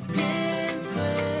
变脆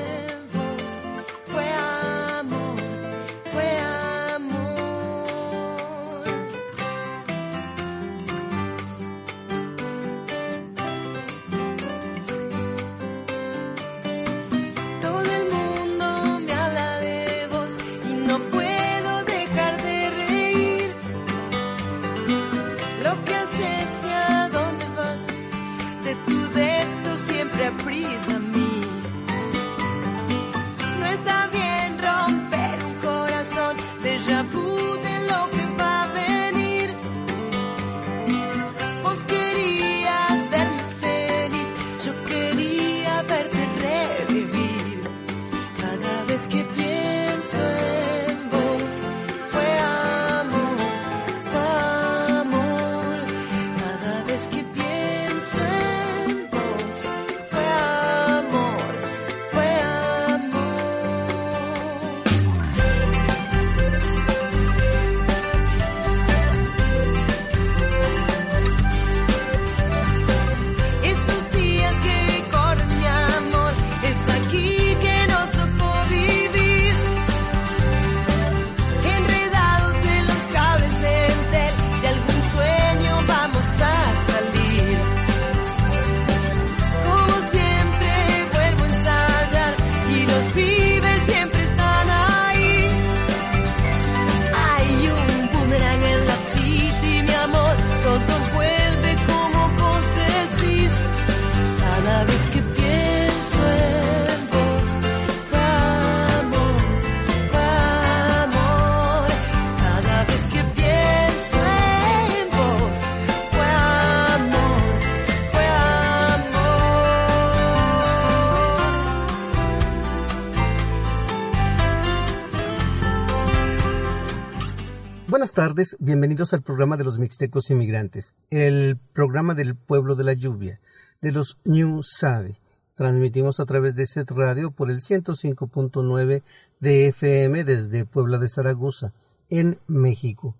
tardes, bienvenidos al programa de los Mixtecos Inmigrantes, el programa del pueblo de la lluvia, de los New Sabe. Transmitimos a través de Set Radio por el 105.9 de FM desde Puebla de Zaragoza, en México.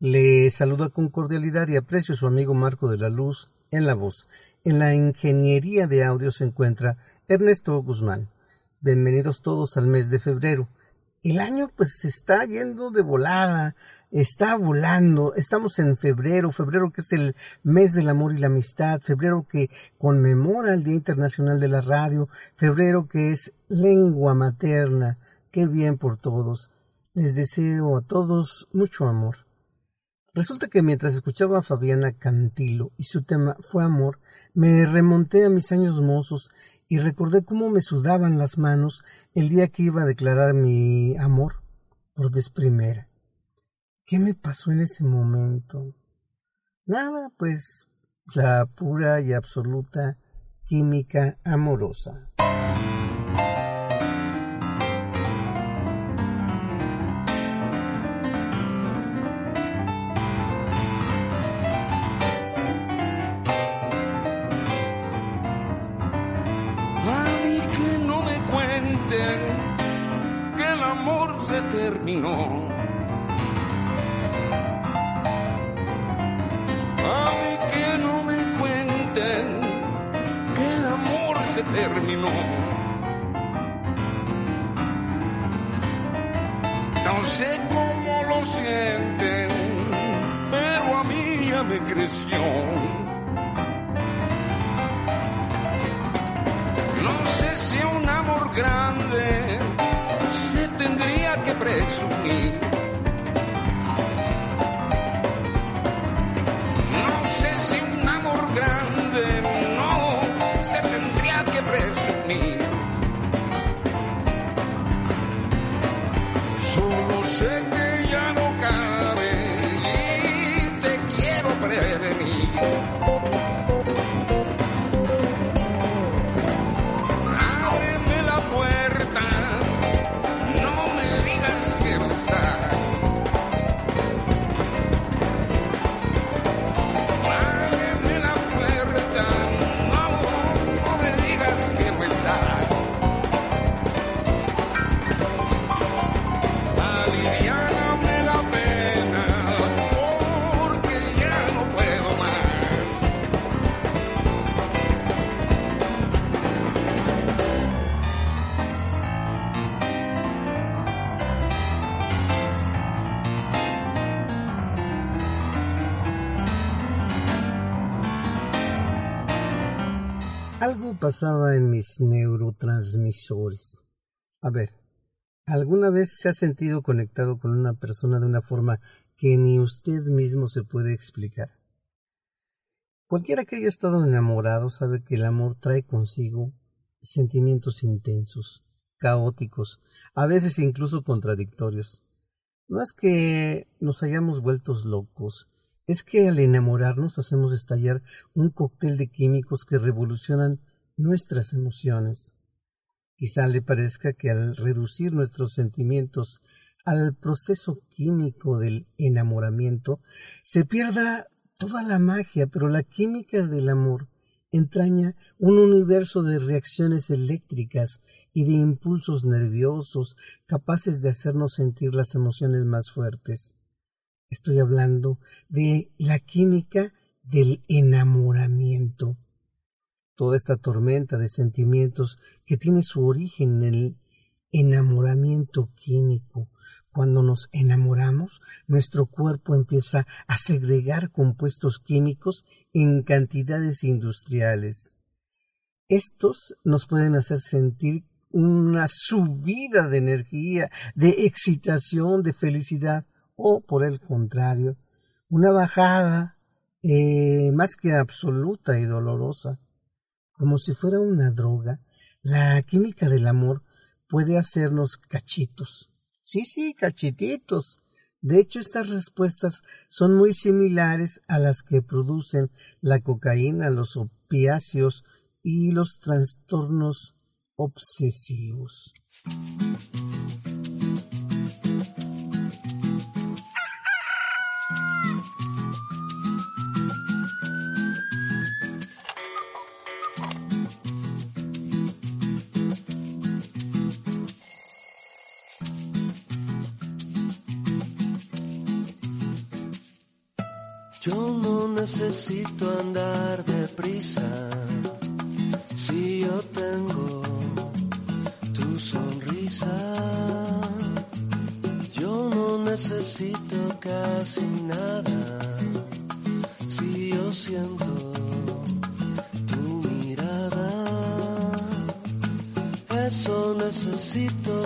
Le saluda con cordialidad y aprecio su amigo Marco de la Luz en la voz. En la ingeniería de audio se encuentra Ernesto Guzmán. Bienvenidos todos al mes de febrero. El año pues se está yendo de volada está volando. Estamos en febrero, febrero que es el mes del amor y la amistad, febrero que conmemora el Día Internacional de la Radio, febrero que es lengua materna. Qué bien por todos. Les deseo a todos mucho amor. Resulta que mientras escuchaba a Fabiana Cantilo y su tema fue amor, me remonté a mis años mozos y recordé cómo me sudaban las manos el día que iba a declarar mi amor por vez primera. ¿Qué me pasó en ese momento? Nada, pues la pura y absoluta química amorosa. Se terminó terminó. No sé cómo lo sienten, pero a mí ya me creció. No sé pasaba en mis neurotransmisores. A ver, ¿alguna vez se ha sentido conectado con una persona de una forma que ni usted mismo se puede explicar? Cualquiera que haya estado enamorado sabe que el amor trae consigo sentimientos intensos, caóticos, a veces incluso contradictorios. No es que nos hayamos vueltos locos, es que al enamorarnos hacemos estallar un cóctel de químicos que revolucionan nuestras emociones. Quizá le parezca que al reducir nuestros sentimientos al proceso químico del enamoramiento, se pierda toda la magia, pero la química del amor entraña un universo de reacciones eléctricas y de impulsos nerviosos capaces de hacernos sentir las emociones más fuertes. Estoy hablando de la química del enamoramiento. Toda esta tormenta de sentimientos que tiene su origen en el enamoramiento químico. Cuando nos enamoramos, nuestro cuerpo empieza a segregar compuestos químicos en cantidades industriales. Estos nos pueden hacer sentir una subida de energía, de excitación, de felicidad, o por el contrario, una bajada eh, más que absoluta y dolorosa. Como si fuera una droga, la química del amor puede hacernos cachitos. Sí, sí, cachititos. De hecho, estas respuestas son muy similares a las que producen la cocaína, los opiáceos y los trastornos obsesivos. Yo no necesito andar deprisa si yo tengo tu sonrisa. Yo no necesito casi nada si yo siento tu mirada. Eso necesito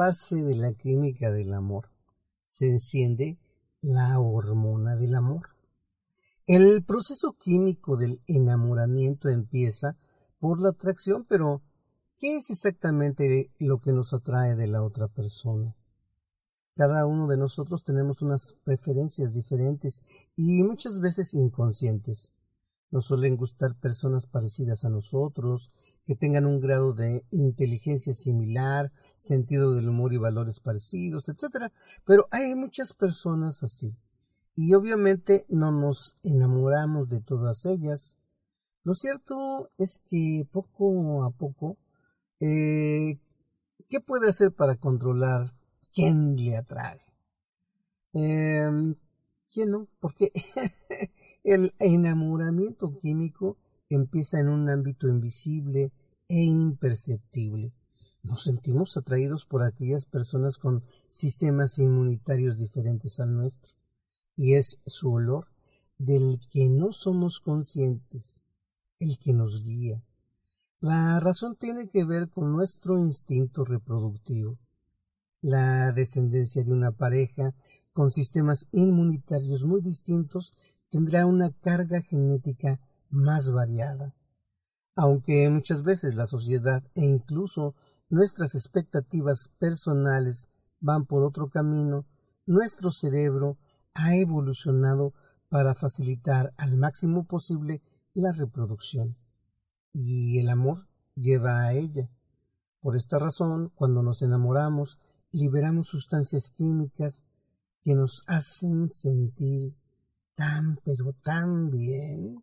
de la química del amor se enciende la hormona del amor. El proceso químico del enamoramiento empieza por la atracción, pero ¿qué es exactamente lo que nos atrae de la otra persona? Cada uno de nosotros tenemos unas preferencias diferentes y muchas veces inconscientes. Nos suelen gustar personas parecidas a nosotros, que tengan un grado de inteligencia similar, sentido del humor y valores parecidos, etc. Pero hay muchas personas así. Y obviamente no nos enamoramos de todas ellas. Lo cierto es que poco a poco, eh, ¿qué puede hacer para controlar quién le atrae? Eh, ¿Quién no? Porque el enamoramiento químico empieza en un ámbito invisible e imperceptible. Nos sentimos atraídos por aquellas personas con sistemas inmunitarios diferentes al nuestro, y es su olor del que no somos conscientes el que nos guía. La razón tiene que ver con nuestro instinto reproductivo. La descendencia de una pareja con sistemas inmunitarios muy distintos tendrá una carga genética más variada. Aunque muchas veces la sociedad e incluso nuestras expectativas personales van por otro camino, nuestro cerebro ha evolucionado para facilitar al máximo posible la reproducción. Y el amor lleva a ella. Por esta razón, cuando nos enamoramos, liberamos sustancias químicas que nos hacen sentir tan pero tan bien.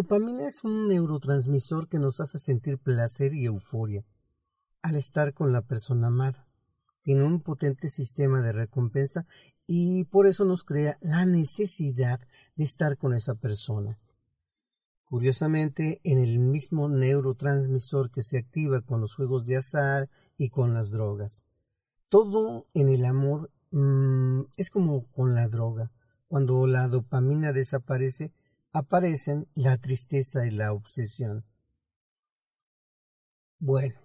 dopamina es un neurotransmisor que nos hace sentir placer y euforia al estar con la persona amada. Tiene un potente sistema de recompensa y por eso nos crea la necesidad de estar con esa persona. Curiosamente, en el mismo neurotransmisor que se activa con los juegos de azar y con las drogas. Todo en el amor mm, es como con la droga. Cuando la dopamina desaparece, aparecen la tristeza y la obsesión. Bueno,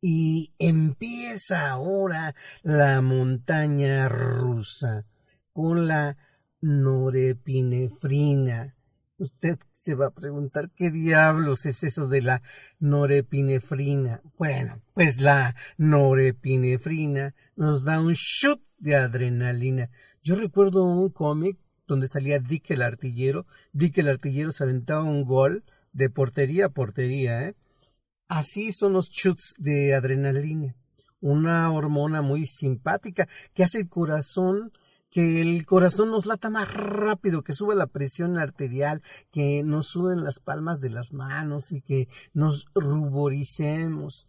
y empieza ahora la montaña rusa con la norepinefrina. Usted se va a preguntar qué diablos es eso de la norepinefrina. Bueno, pues la norepinefrina nos da un shoot de adrenalina. Yo recuerdo un cómic donde salía Dick el artillero. Dick el artillero se aventaba un gol de portería a portería, ¿eh? Así son los shoots de adrenalina, una hormona muy simpática que hace el corazón que el corazón nos lata más rápido, que sube la presión arterial, que nos suden las palmas de las manos y que nos ruboricemos.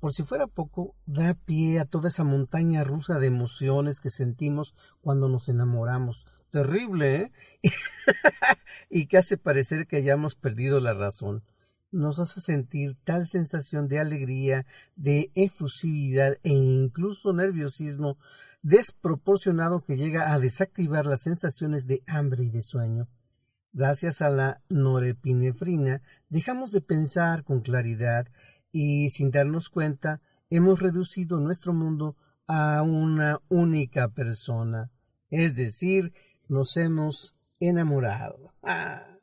Por si fuera poco, da pie a toda esa montaña rusa de emociones que sentimos cuando nos enamoramos. Terrible, ¿eh? y que hace parecer que hayamos perdido la razón nos hace sentir tal sensación de alegría, de efusividad e incluso nerviosismo desproporcionado que llega a desactivar las sensaciones de hambre y de sueño. Gracias a la norepinefrina dejamos de pensar con claridad y sin darnos cuenta hemos reducido nuestro mundo a una única persona, es decir, nos hemos enamorado. ¡Ah!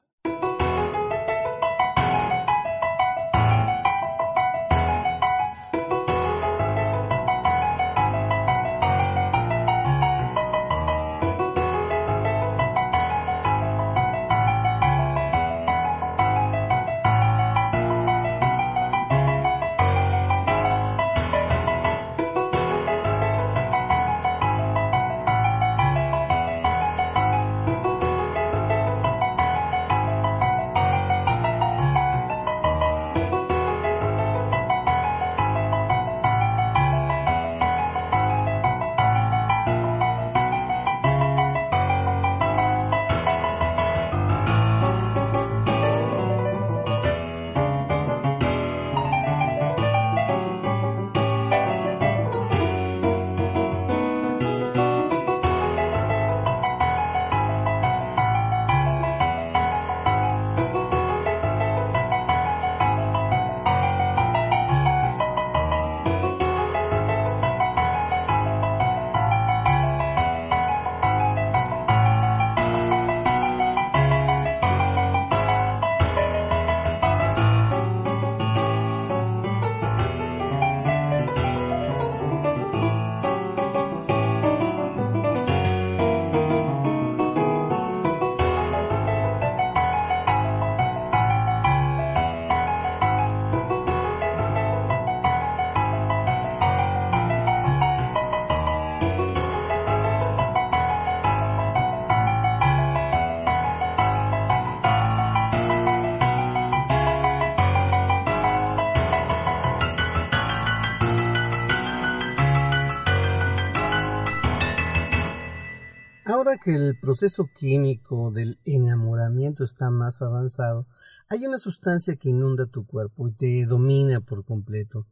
Que el proceso químico del enamoramiento está más avanzado, hay una sustancia que inunda tu cuerpo y te domina por completo,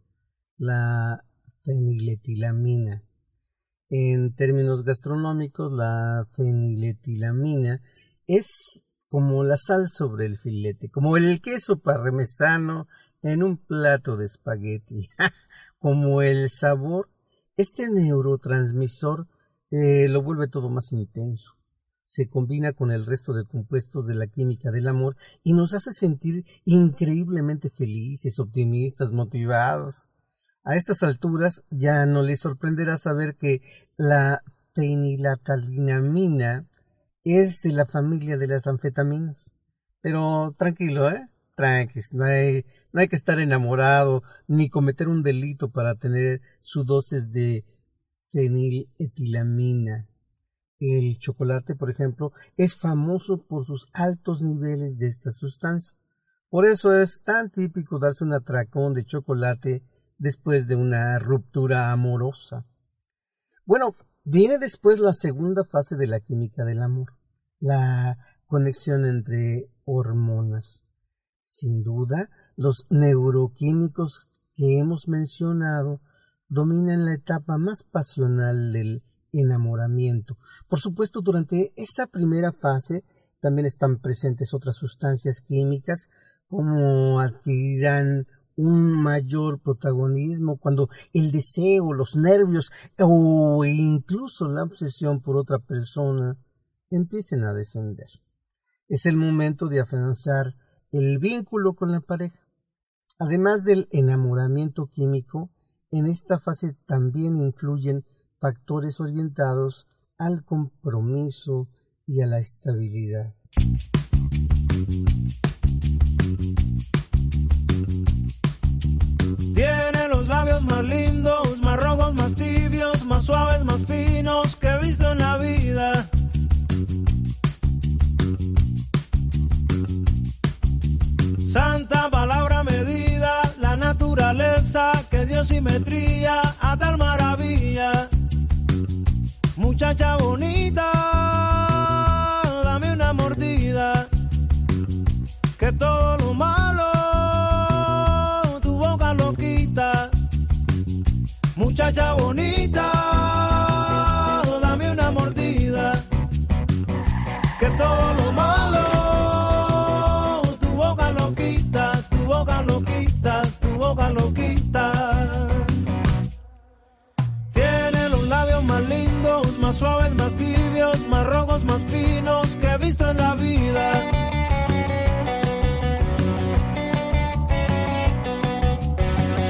la feniletilamina. En términos gastronómicos, la feniletilamina es como la sal sobre el filete, como el queso parmesano en un plato de espagueti, como el sabor. Este neurotransmisor eh, lo vuelve todo más intenso. Se combina con el resto de compuestos de la química del amor y nos hace sentir increíblemente felices, optimistas, motivados. A estas alturas ya no les sorprenderá saber que la fenilatalinamina es de la familia de las anfetaminas. Pero tranquilo, ¿eh? Tranquilo, no hay, no hay que estar enamorado ni cometer un delito para tener su dosis de feniletilamina. El chocolate, por ejemplo, es famoso por sus altos niveles de esta sustancia. Por eso es tan típico darse un atracón de chocolate después de una ruptura amorosa. Bueno, viene después la segunda fase de la química del amor, la conexión entre hormonas. Sin duda, los neuroquímicos que hemos mencionado dominan la etapa más pasional del enamoramiento. Por supuesto, durante esta primera fase también están presentes otras sustancias químicas como adquirirán un mayor protagonismo cuando el deseo, los nervios o incluso la obsesión por otra persona empiecen a descender. Es el momento de afianzar el vínculo con la pareja. Además del enamoramiento químico, en esta fase también influyen factores orientados al compromiso y a la estabilidad. Tiene los labios más lindos, más rojos, más tibios, más suaves, más simetría a tal maravilla. Muchacha bonita, dame una mordida, que todo lo malo tu boca lo quita. Muchacha bonita, suaves, más tibios, más rojos, más finos que he visto en la vida.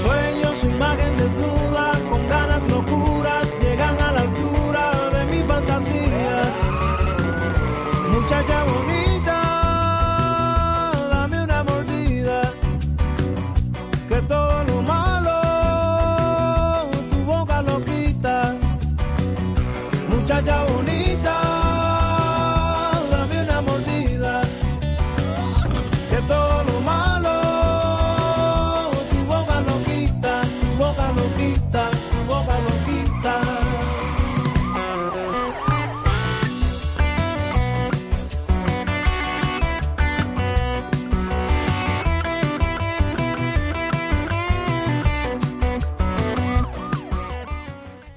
Sueños, su imagen desnuda,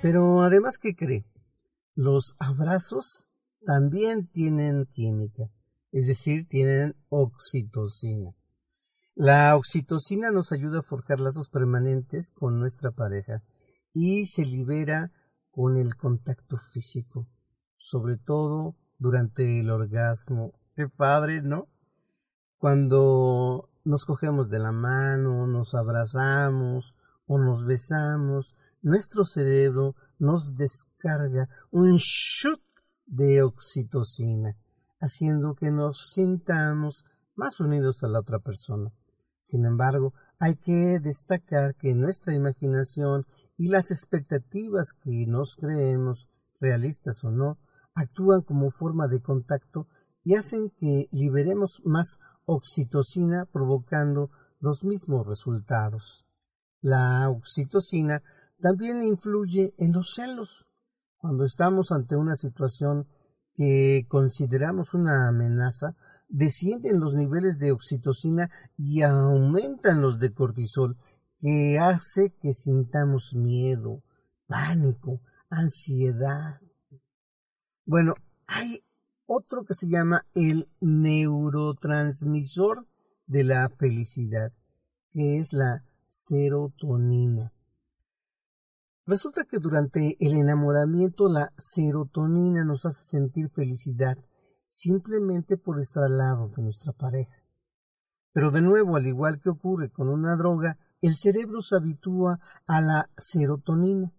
Pero además, ¿qué cree? Los abrazos también tienen química, es decir, tienen oxitocina. La oxitocina nos ayuda a forjar lazos permanentes con nuestra pareja y se libera con el contacto físico, sobre todo durante el orgasmo. Qué padre, ¿no? Cuando nos cogemos de la mano, nos abrazamos o nos besamos, nuestro cerebro nos descarga un shoot de oxitocina, haciendo que nos sintamos más unidos a la otra persona. Sin embargo, hay que destacar que nuestra imaginación y las expectativas que nos creemos, realistas o no, actúan como forma de contacto y hacen que liberemos más oxitocina provocando los mismos resultados. La oxitocina también influye en los celos. Cuando estamos ante una situación que consideramos una amenaza, descienden los niveles de oxitocina y aumentan los de cortisol, que hace que sintamos miedo, pánico, ansiedad. Bueno, hay otro que se llama el neurotransmisor de la felicidad, que es la serotonina. Resulta que durante el enamoramiento la serotonina nos hace sentir felicidad simplemente por estar al lado de nuestra pareja. Pero de nuevo, al igual que ocurre con una droga, el cerebro se habitúa a la serotonina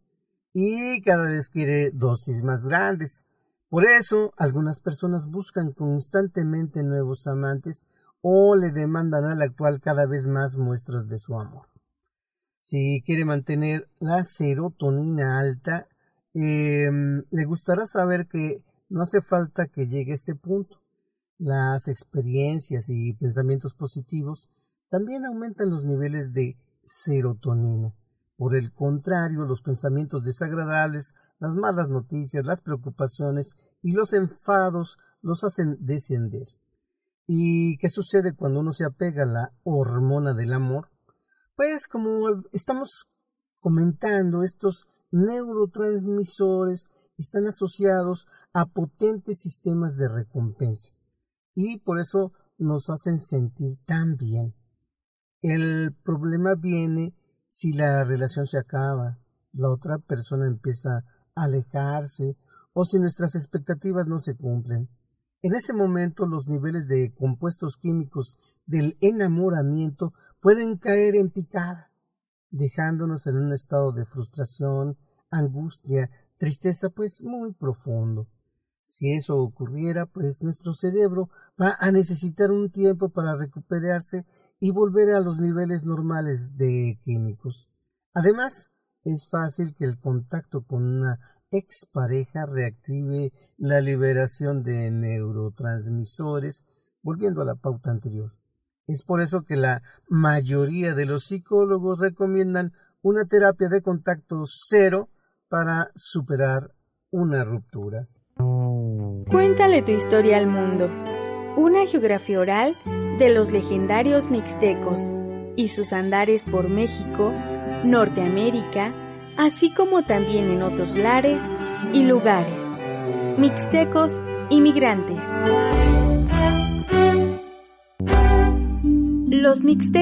y cada vez quiere dosis más grandes. Por eso, algunas personas buscan constantemente nuevos amantes o le demandan al actual cada vez más muestras de su amor. Si quiere mantener la serotonina alta, eh, le gustará saber que no hace falta que llegue a este punto. Las experiencias y pensamientos positivos también aumentan los niveles de serotonina. Por el contrario, los pensamientos desagradables, las malas noticias, las preocupaciones y los enfados los hacen descender. ¿Y qué sucede cuando uno se apega a la hormona del amor? Pues como estamos comentando, estos neurotransmisores están asociados a potentes sistemas de recompensa y por eso nos hacen sentir tan bien. El problema viene si la relación se acaba, la otra persona empieza a alejarse o si nuestras expectativas no se cumplen. En ese momento los niveles de compuestos químicos del enamoramiento pueden caer en picada, dejándonos en un estado de frustración, angustia, tristeza, pues muy profundo. Si eso ocurriera, pues nuestro cerebro va a necesitar un tiempo para recuperarse y volver a los niveles normales de químicos. Además, es fácil que el contacto con una expareja reactive la liberación de neurotransmisores, volviendo a la pauta anterior. Es por eso que la mayoría de los psicólogos recomiendan una terapia de contacto cero para superar una ruptura. Cuéntale tu historia al mundo. Una geografía oral de los legendarios mixtecos y sus andares por México, Norteamérica, así como también en otros lares y lugares. Mixtecos inmigrantes. Los mixtecos